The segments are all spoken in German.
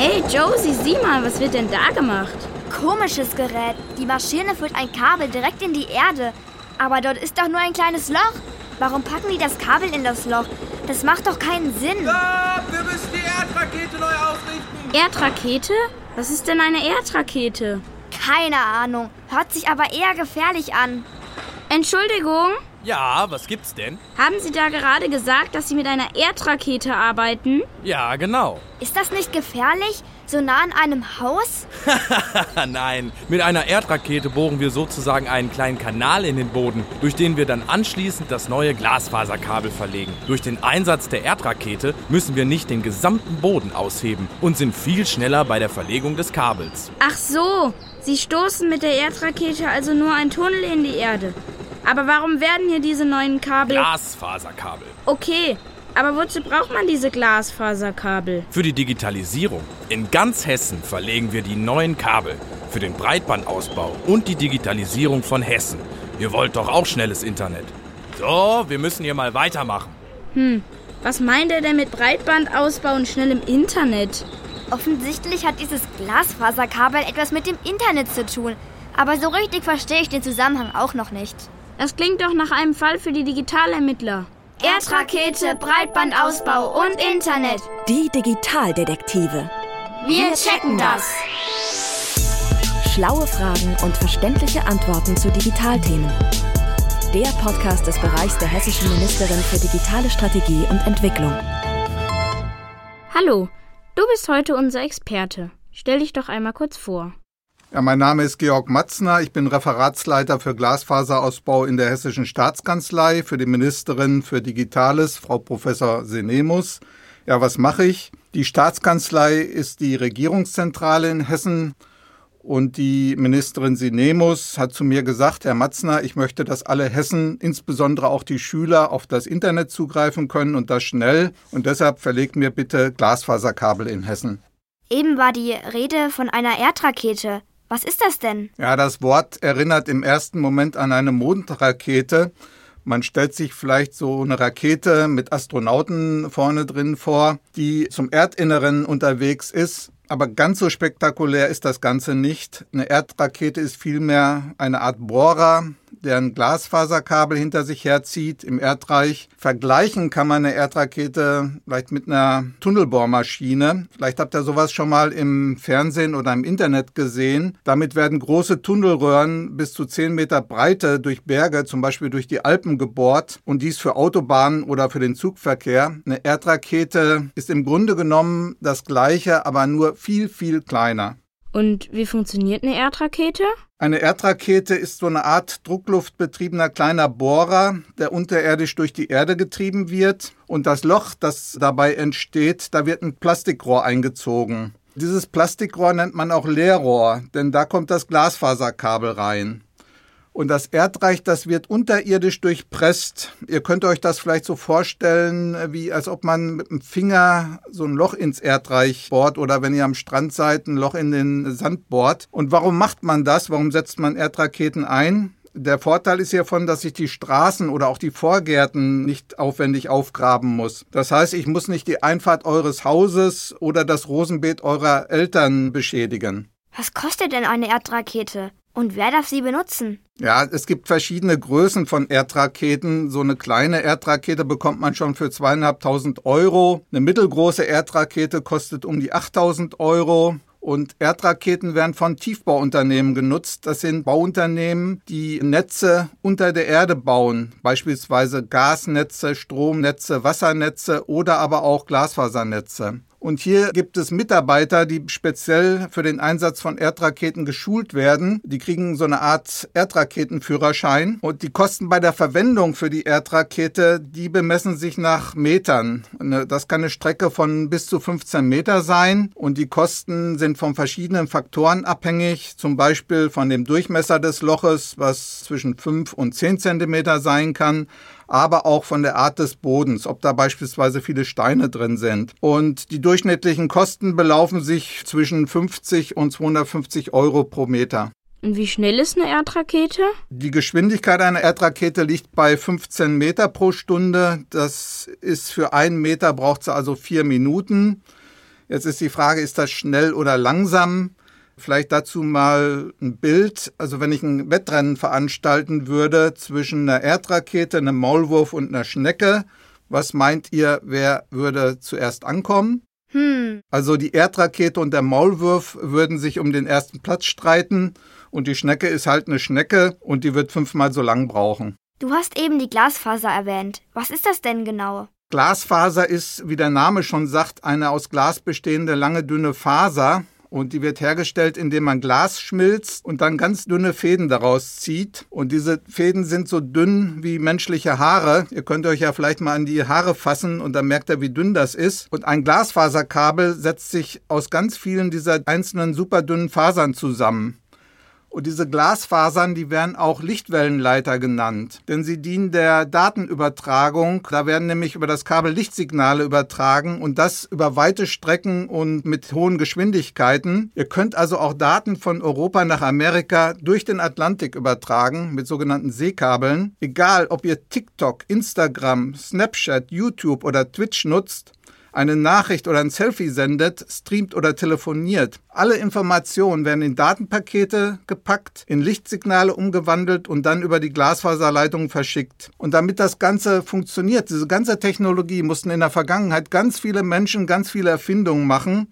Hey Josie, sieh mal, was wird denn da gemacht? Komisches Gerät. Die Maschine führt ein Kabel direkt in die Erde. Aber dort ist doch nur ein kleines Loch. Warum packen die das Kabel in das Loch? Das macht doch keinen Sinn. Stopp! Wir müssen die Erdrakete neu ausrichten. Erdrakete? Was ist denn eine Erdrakete? Keine Ahnung. Hört sich aber eher gefährlich an. Entschuldigung, Ja, was gibt's denn? haben Sie da gerade gesagt, dass Sie mit einer Erdrakete arbeiten? Ja, genau. Ist das nicht gefährlich? So nah an einem Haus? Nein, mit einer Erdrakete bohren wir sozusagen einen kleinen Kanal in den Boden, durch den wir dann anschließend das neue Glasfaserkabel verlegen. Durch den Einsatz der Erdrakete müssen wir nicht den gesamten Boden ausheben und sind viel schneller bei der Verlegung des Kabels. Ach so, Sie stoßen mit der Erdrakete also nur einen Tunnel in die Erde. Aber warum werden hier diese neuen Kabel... Glasfaserkabel. Okay, aber wozu braucht man diese Glasfaserkabel? Für die Digitalisierung in ganz Hessen verlegen wir die neuen Kabel für den Breitbandausbau und die Digitalisierung von Hessen. Ihr wollt doch auch schnelles Internet. So, wir müssen hier mal weitermachen. Was meint er denn mit Breitbandausbau und schnellem Internet? Offensichtlich hat dieses Glasfaserkabel etwas mit dem Internet zu tun. Aber so richtig verstehe ich den Zusammenhang auch noch nicht. Das klingt doch nach einem Fall für die Digitalermittler. Erdrakete, Breitbandausbau und Internet. Die Digitaldetektive. Wir checken das. Schlaue Fragen und verständliche Antworten zu Digitalthemen. Der Podcast des Bereichs der hessischen Ministerin für digitale Strategie und Entwicklung. Hallo, du bist heute unser Experte. Stell dich doch einmal kurz vor. Ja, mein Name ist Georg Matzner. Ich bin Referatsleiter für Glasfaserausbau in der Hessischen Staatskanzlei für die Ministerin für Digitales, Frau Professor Senemus. Ja, was mache ich? Die Staatskanzlei ist die Regierungszentrale in Hessen und die Ministerin Sinemus hat zu mir gesagt, Herr Matzner, ich möchte, dass alle Hessen, insbesondere auch die Schüler, auf das Internet zugreifen können und das schnell. Und deshalb verlegt mir bitte Glasfaserkabel in Hessen. Eben war die Rede von einer Erdrakete. Was ist das denn? Ja, das Wort erinnert im ersten Moment an eine Mondrakete. Man stellt sich vielleicht so eine Rakete mit Astronauten vorne drin vor, die zum Erdinneren unterwegs ist. Aber ganz so spektakulär ist das Ganze nicht. Eine Erdrakete ist vielmehr eine Art Bohrer, der ein Glasfaserkabel hinter sich herzieht im Erdreich. Vergleichen kann man eine Erdrakete vielleicht mit einer Tunnelbohrmaschine. Vielleicht habt ihr sowas schon mal im Fernsehen oder im Internet gesehen. Damit werden große Tunnelröhren bis zu 10 Meter Breite durch Berge, zum Beispiel durch die Alpen gebohrt und dies für Autobahnen oder für den Zugverkehr. Eine Erdrakete ist im Grunde genommen das gleiche, aber nur viel, viel kleiner. Und wie funktioniert eine Erdrakete? Eine Erdrakete ist so eine Art druckluftbetriebener kleiner Bohrer, der unterirdisch durch die Erde getrieben wird. Und das Loch, das dabei entsteht, da wird ein Plastikrohr eingezogen. Dieses Plastikrohr nennt man auch Leerrohr, denn da kommt das Glasfaserkabel rein. Und das Erdreich, das wird unterirdisch durchpresst. Ihr könnt euch das vielleicht so vorstellen, wie als ob man mit dem Finger so ein Loch ins Erdreich bohrt oder wenn ihr am Strand seid, ein Loch in den Sand bohrt. Und warum macht man das? Warum setzt man Erdraketen ein? Der Vorteil ist hiervon, dass ich die Straßen oder auch die Vorgärten nicht aufwendig aufgraben muss. Das heißt, ich muss nicht die Einfahrt eures Hauses oder das Rosenbeet eurer Eltern beschädigen. Was kostet denn eine Erdrakete? Und wer darf sie benutzen? Ja, es gibt verschiedene Größen von Erdraketen. So eine kleine Erdrakete bekommt man schon für zweieinhalbtausend Euro. Eine mittelgroße Erdrakete kostet um die 8000 Euro. Und Erdraketen werden von Tiefbauunternehmen genutzt. Das sind Bauunternehmen, die Netze unter der Erde bauen, beispielsweise Gasnetze, Stromnetze, Wassernetze oder aber auch Glasfasernetze. Und hier gibt es Mitarbeiter, die speziell für den Einsatz von Erdraketen geschult werden. Die kriegen so eine Art Erdraketenführerschein. Und die Kosten bei der Verwendung für die Erdrakete, die bemessen sich nach Metern. Das kann eine Strecke von bis zu 15 Meter sein. Und die Kosten sind von verschiedenen Faktoren abhängig. Zum Beispiel von dem Durchmesser des Loches, was zwischen 5 und 10 Zentimeter sein kann aber auch von der Art des Bodens, ob da beispielsweise viele Steine drin sind. Und die durchschnittlichen Kosten belaufen sich zwischen 50 und 250 Euro pro Meter. Und wie schnell ist eine Erdrakete? Die Geschwindigkeit einer Erdrakete liegt bei 15 Meter pro Stunde. Das ist für einen Meter braucht sie also vier Minuten. Jetzt ist die Frage, ist das schnell oder langsam? Vielleicht dazu mal ein Bild. Also wenn ich ein Wettrennen veranstalten würde zwischen einer Erdrakete, einem Maulwurf und einer Schnecke, was meint ihr, wer würde zuerst ankommen? Hm. Also die Erdrakete und der Maulwurf würden sich um den ersten Platz streiten und die Schnecke ist halt eine Schnecke und die wird fünfmal so lang brauchen. Du hast eben die Glasfaser erwähnt. Was ist das denn genau? Glasfaser ist, wie der Name schon sagt, eine aus Glas bestehende lange dünne Faser. Und die wird hergestellt, indem man Glas schmilzt und dann ganz dünne Fäden daraus zieht. Und diese Fäden sind so dünn wie menschliche Haare. Ihr könnt euch ja vielleicht mal an die Haare fassen und dann merkt ihr, wie dünn das ist. Und ein Glasfaserkabel setzt sich aus ganz vielen dieser einzelnen superdünnen Fasern zusammen. Und diese Glasfasern, die werden auch Lichtwellenleiter genannt, denn sie dienen der Datenübertragung. Da werden nämlich über das Kabel Lichtsignale übertragen und das über weite Strecken und mit hohen Geschwindigkeiten. Ihr könnt also auch Daten von Europa nach Amerika durch den Atlantik übertragen mit sogenannten Seekabeln. Egal, ob ihr TikTok, Instagram, Snapchat, YouTube oder Twitch nutzt, eine Nachricht oder ein Selfie sendet, streamt oder telefoniert. Alle Informationen werden in Datenpakete gepackt, in Lichtsignale umgewandelt und dann über die Glasfaserleitung verschickt. Und damit das Ganze funktioniert, diese ganze Technologie mussten in der Vergangenheit ganz viele Menschen ganz viele Erfindungen machen.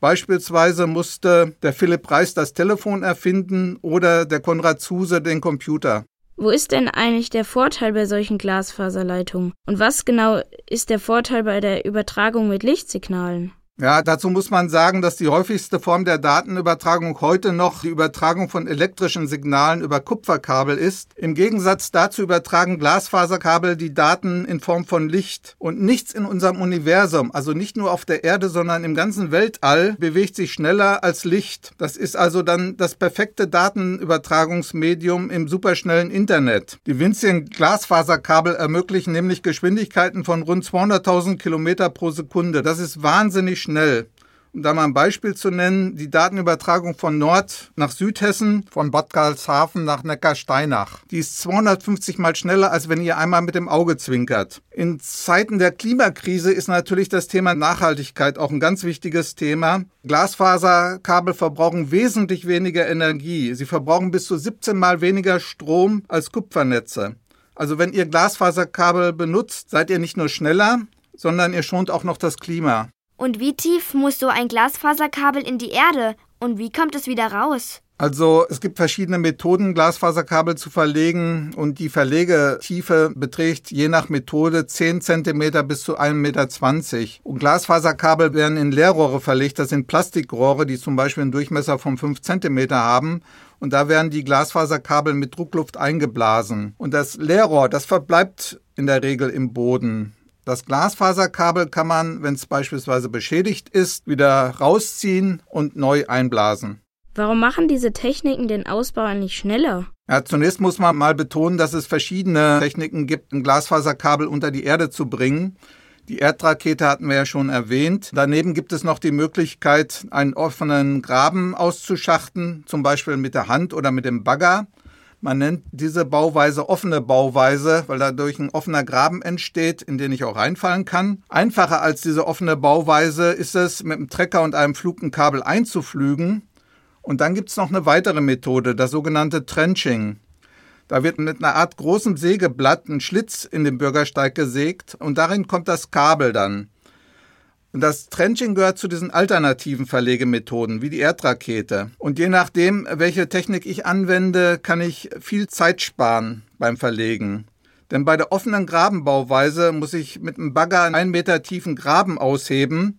Beispielsweise musste der Philipp Reis das Telefon erfinden oder der Konrad Zuse den Computer. Wo ist denn eigentlich der Vorteil bei solchen Glasfaserleitungen? Und was genau ist der Vorteil bei der Übertragung mit Lichtsignalen? Ja, dazu muss man sagen, dass die häufigste Form der Datenübertragung heute noch die Übertragung von elektrischen Signalen über Kupferkabel ist. Im Gegensatz dazu übertragen Glasfaserkabel die Daten in Form von Licht. Und nichts in unserem Universum, also nicht nur auf der Erde, sondern im ganzen Weltall, bewegt sich schneller als Licht. Das ist also dann das perfekte Datenübertragungsmedium im superschnellen Internet. Die winzigen Glasfaserkabel ermöglichen nämlich Geschwindigkeiten von rund 200.000 Kilometer pro Sekunde. Das ist wahnsinnig schnell schnell. Um da mal ein Beispiel zu nennen, die Datenübertragung von Nord nach Südhessen, von Bad Karlshafen nach Neckarsteinach. Die ist 250 mal schneller, als wenn ihr einmal mit dem Auge zwinkert. In Zeiten der Klimakrise ist natürlich das Thema Nachhaltigkeit auch ein ganz wichtiges Thema. Glasfaserkabel verbrauchen wesentlich weniger Energie. Sie verbrauchen bis zu 17 mal weniger Strom als Kupfernetze. Also wenn ihr Glasfaserkabel benutzt, seid ihr nicht nur schneller, sondern ihr schont auch noch das Klima. Und wie tief muss so ein Glasfaserkabel in die Erde? Und wie kommt es wieder raus? Also es gibt verschiedene Methoden, Glasfaserkabel zu verlegen und die Verlegetiefe beträgt je nach Methode 10 cm bis zu 1,20 Meter. Und Glasfaserkabel werden in Leerrohre verlegt, das sind Plastikrohre, die zum Beispiel einen Durchmesser von 5 cm haben und da werden die Glasfaserkabel mit Druckluft eingeblasen. Und das Leerrohr, das verbleibt in der Regel im Boden. Das Glasfaserkabel kann man, wenn es beispielsweise beschädigt ist, wieder rausziehen und neu einblasen. Warum machen diese Techniken den Ausbau eigentlich schneller? Ja, zunächst muss man mal betonen, dass es verschiedene Techniken gibt, ein Glasfaserkabel unter die Erde zu bringen. Die Erdrakete hatten wir ja schon erwähnt. Daneben gibt es noch die Möglichkeit, einen offenen Graben auszuschachten, zum Beispiel mit der Hand oder mit dem Bagger. Man nennt diese Bauweise offene Bauweise, weil dadurch ein offener Graben entsteht, in den ich auch reinfallen kann. Einfacher als diese offene Bauweise ist es, mit einem Trecker und einem Flug ein Kabel einzuflügen. Und dann gibt es noch eine weitere Methode, das sogenannte Trenching. Da wird mit einer Art großem Sägeblatt ein Schlitz in den Bürgersteig gesägt und darin kommt das Kabel dann. Und das Trenching gehört zu diesen alternativen Verlegemethoden, wie die Erdrakete. Und je nachdem, welche Technik ich anwende, kann ich viel Zeit sparen beim Verlegen. Denn bei der offenen Grabenbauweise muss ich mit einem Bagger einen Meter tiefen Graben ausheben.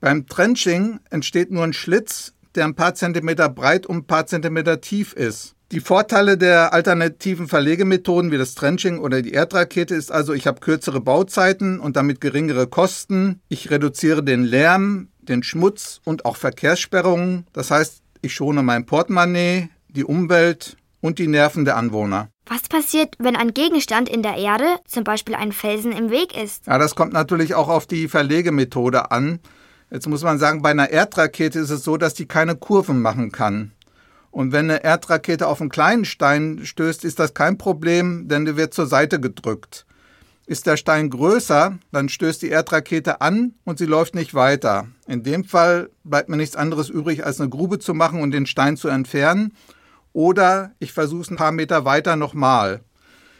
Beim Trenching entsteht nur ein Schlitz, der ein paar Zentimeter breit und ein paar Zentimeter tief ist. Die Vorteile der alternativen Verlegemethoden wie das Trenching oder die Erdrakete ist also, ich habe kürzere Bauzeiten und damit geringere Kosten. Ich reduziere den Lärm, den Schmutz und auch Verkehrssperrungen. Das heißt, ich schone mein Portemonnaie, die Umwelt und die Nerven der Anwohner. Was passiert, wenn ein Gegenstand in der Erde, zum Beispiel ein Felsen, im Weg ist? Ja, das kommt natürlich auch auf die Verlegemethode an. Jetzt muss man sagen, bei einer Erdrakete ist es so, dass die keine Kurven machen kann. Und wenn eine Erdrakete auf einen kleinen Stein stößt, ist das kein Problem, denn der wird zur Seite gedrückt. Ist der Stein größer, dann stößt die Erdrakete an und sie läuft nicht weiter. In dem Fall bleibt mir nichts anderes übrig, als eine Grube zu machen und den Stein zu entfernen. Oder ich versuche es ein paar Meter weiter nochmal.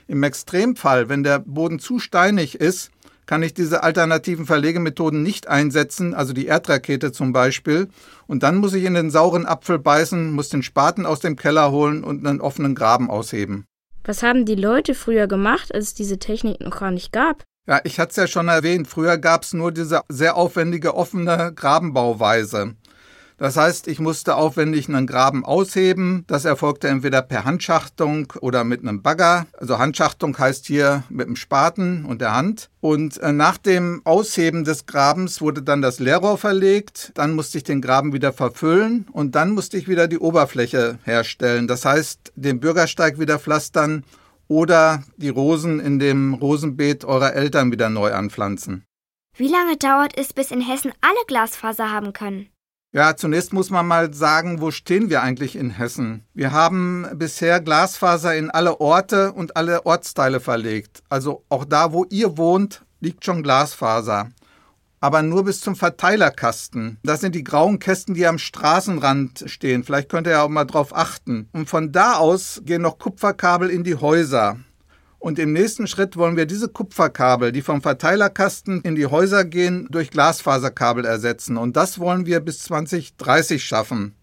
Im Extremfall, wenn der Boden zu steinig ist, kann ich diese alternativen Verlegemethoden nicht einsetzen, also die Erdrakete zum Beispiel. Und dann muss ich in den sauren Apfel beißen, muss den Spaten aus dem Keller holen und einen offenen Graben ausheben. Was haben die Leute früher gemacht, als es diese Technik noch gar nicht gab? Ja, ich hatte es ja schon erwähnt, früher gab es nur diese sehr aufwendige offene Grabenbauweise. Das heißt, ich musste aufwendig einen Graben ausheben. Das erfolgte entweder per Handschachtung oder mit einem Bagger. Also Handschachtung heißt hier mit dem Spaten und der Hand. Und äh, nach dem Ausheben des Grabens wurde dann das Leerrohr verlegt. Dann musste ich den Graben wieder verfüllen und dann musste ich wieder die Oberfläche herstellen. Das heißt, den Bürgersteig wieder pflastern oder die Rosen in dem Rosenbeet eurer Eltern wieder neu anpflanzen. Wie lange dauert es, bis in Hessen alle Glasfaser haben können? Ja, zunächst muss man mal sagen, wo stehen wir eigentlich in Hessen? Wir haben bisher Glasfaser in alle Orte und alle Ortsteile verlegt. Also auch da, wo ihr wohnt, liegt schon Glasfaser. Aber nur bis zum Verteilerkasten. Das sind die grauen Kästen, die am Straßenrand stehen. Vielleicht könnt ihr ja auch mal drauf achten. Und von da aus gehen noch Kupferkabel in die Häuser. Und im nächsten Schritt wollen wir diese Kupferkabel, die vom Verteilerkasten in die Häuser gehen, durch Glasfaserkabel ersetzen. Und das wollen wir bis 2030 schaffen.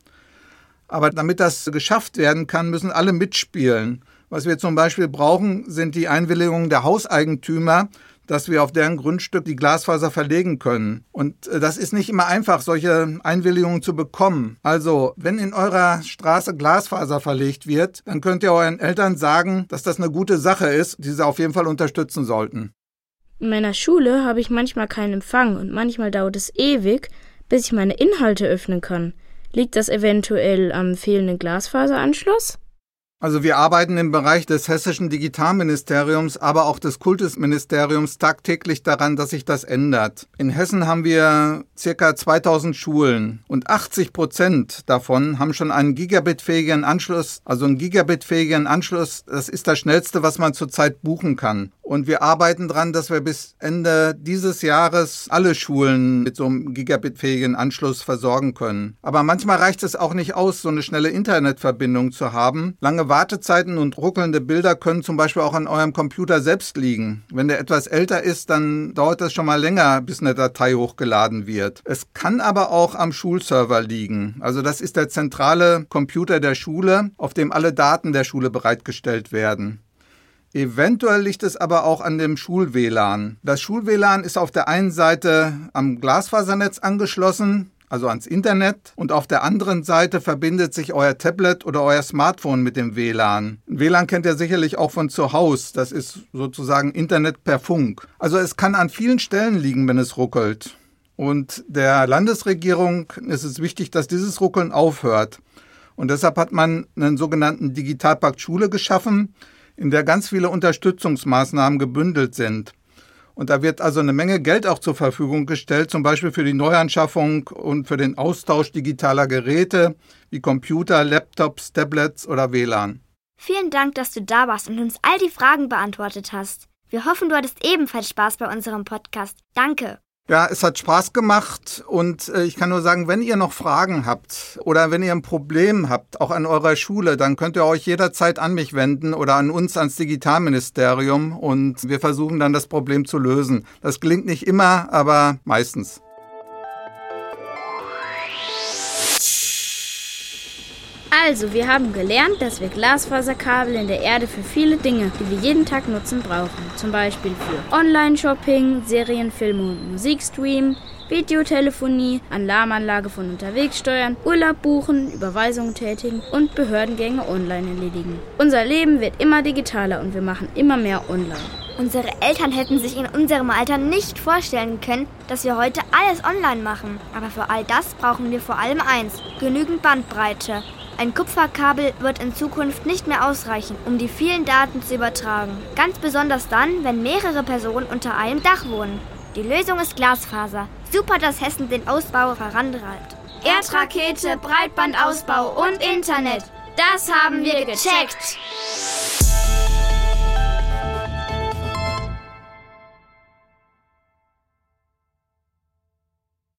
Aber damit das geschafft werden kann, müssen alle mitspielen. Was wir zum Beispiel brauchen, sind die Einwilligungen der Hauseigentümer, dass wir auf deren Grundstück die Glasfaser verlegen können. Und äh, das ist nicht immer einfach, solche Einwilligungen zu bekommen. Also, wenn in eurer Straße Glasfaser verlegt wird, dann könnt ihr euren Eltern sagen, dass das eine gute Sache ist, die sie auf jeden Fall unterstützen sollten. In meiner Schule habe ich manchmal keinen Empfang und manchmal dauert es ewig, bis ich meine Inhalte öffnen kann. Liegt das eventuell am fehlenden Glasfaseranschluss? Also wir arbeiten im Bereich des hessischen Digitalministeriums, aber auch des Kultusministeriums tagtäglich daran, dass sich das ändert. In Hessen haben wir circa 2000 Schulen und 80 Prozent davon haben schon einen gigabitfähigen Anschluss, also einen gigabitfähigen Anschluss. Das ist das schnellste, was man zurzeit buchen kann. Und wir arbeiten daran, dass wir bis Ende dieses Jahres alle Schulen mit so einem gigabitfähigen Anschluss versorgen können. Aber manchmal reicht es auch nicht aus, so eine schnelle Internetverbindung zu haben. Lange Wartezeiten und ruckelnde Bilder können zum Beispiel auch an eurem Computer selbst liegen. Wenn der etwas älter ist, dann dauert das schon mal länger, bis eine Datei hochgeladen wird. Es kann aber auch am Schulserver liegen. Also das ist der zentrale Computer der Schule, auf dem alle Daten der Schule bereitgestellt werden. Eventuell liegt es aber auch an dem Schul-WLAN. Das Schul-WLAN ist auf der einen Seite am Glasfasernetz angeschlossen, also ans Internet, und auf der anderen Seite verbindet sich euer Tablet oder euer Smartphone mit dem WLAN. WLAN kennt ihr sicherlich auch von zu Hause. Das ist sozusagen Internet per Funk. Also es kann an vielen Stellen liegen, wenn es ruckelt. Und der Landesregierung ist es wichtig, dass dieses Ruckeln aufhört. Und deshalb hat man einen sogenannten Digitalpakt Schule geschaffen, in der ganz viele Unterstützungsmaßnahmen gebündelt sind. Und da wird also eine Menge Geld auch zur Verfügung gestellt, zum Beispiel für die Neuanschaffung und für den Austausch digitaler Geräte wie Computer, Laptops, Tablets oder WLAN. Vielen Dank, dass du da warst und uns all die Fragen beantwortet hast. Wir hoffen, du hattest ebenfalls Spaß bei unserem Podcast. Danke. Ja, es hat Spaß gemacht und äh, ich kann nur sagen, wenn ihr noch Fragen habt oder wenn ihr ein Problem habt, auch an eurer Schule, dann könnt ihr euch jederzeit an mich wenden oder an uns ans Digitalministerium und wir versuchen dann das Problem zu lösen. Das gelingt nicht immer, aber meistens. Also, wir haben gelernt, dass wir Glasfaserkabel in der Erde für viele Dinge, die wir jeden Tag nutzen, brauchen. Zum Beispiel für Online-Shopping, Serienfilme und Musikstream, Videotelefonie, Alarmanlage von unterwegs steuern, Urlaub buchen, Überweisungen tätigen und Behördengänge online erledigen. Unser Leben wird immer digitaler und wir machen immer mehr online. Unsere Eltern hätten sich in unserem Alter nicht vorstellen können, dass wir heute alles online machen. Aber für all das brauchen wir vor allem eins, genügend Bandbreite. Ein Kupferkabel wird in Zukunft nicht mehr ausreichen, um die vielen Daten zu übertragen. Ganz besonders dann, wenn mehrere Personen unter einem Dach wohnen. Die Lösung ist Glasfaser. Super, dass Hessen den Ausbau vorantreibt. Erdrakete, Breitbandausbau und Internet. Das haben wir gecheckt.